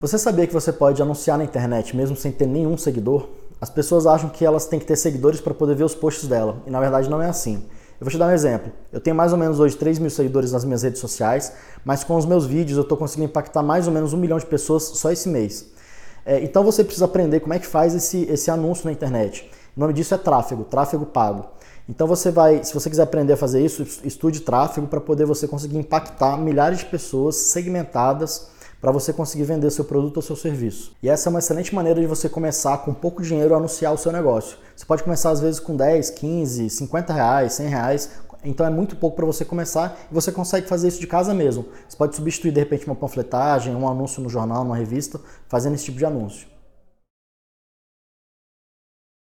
Você sabia que você pode anunciar na internet mesmo sem ter nenhum seguidor? As pessoas acham que elas têm que ter seguidores para poder ver os posts dela, e na verdade não é assim. Eu vou te dar um exemplo. Eu tenho mais ou menos hoje 3 mil seguidores nas minhas redes sociais, mas com os meus vídeos eu estou conseguindo impactar mais ou menos um milhão de pessoas só esse mês. É, então você precisa aprender como é que faz esse, esse anúncio na internet. O nome disso é tráfego, tráfego pago. Então você vai, se você quiser aprender a fazer isso, estude tráfego para poder você conseguir impactar milhares de pessoas segmentadas para você conseguir vender seu produto ou seu serviço. E essa é uma excelente maneira de você começar com pouco dinheiro a anunciar o seu negócio. Você pode começar às vezes com 10, 15, 50 reais, 100 reais, então é muito pouco para você começar e você consegue fazer isso de casa mesmo. Você pode substituir de repente uma panfletagem, um anúncio no jornal, numa revista, fazendo esse tipo de anúncio.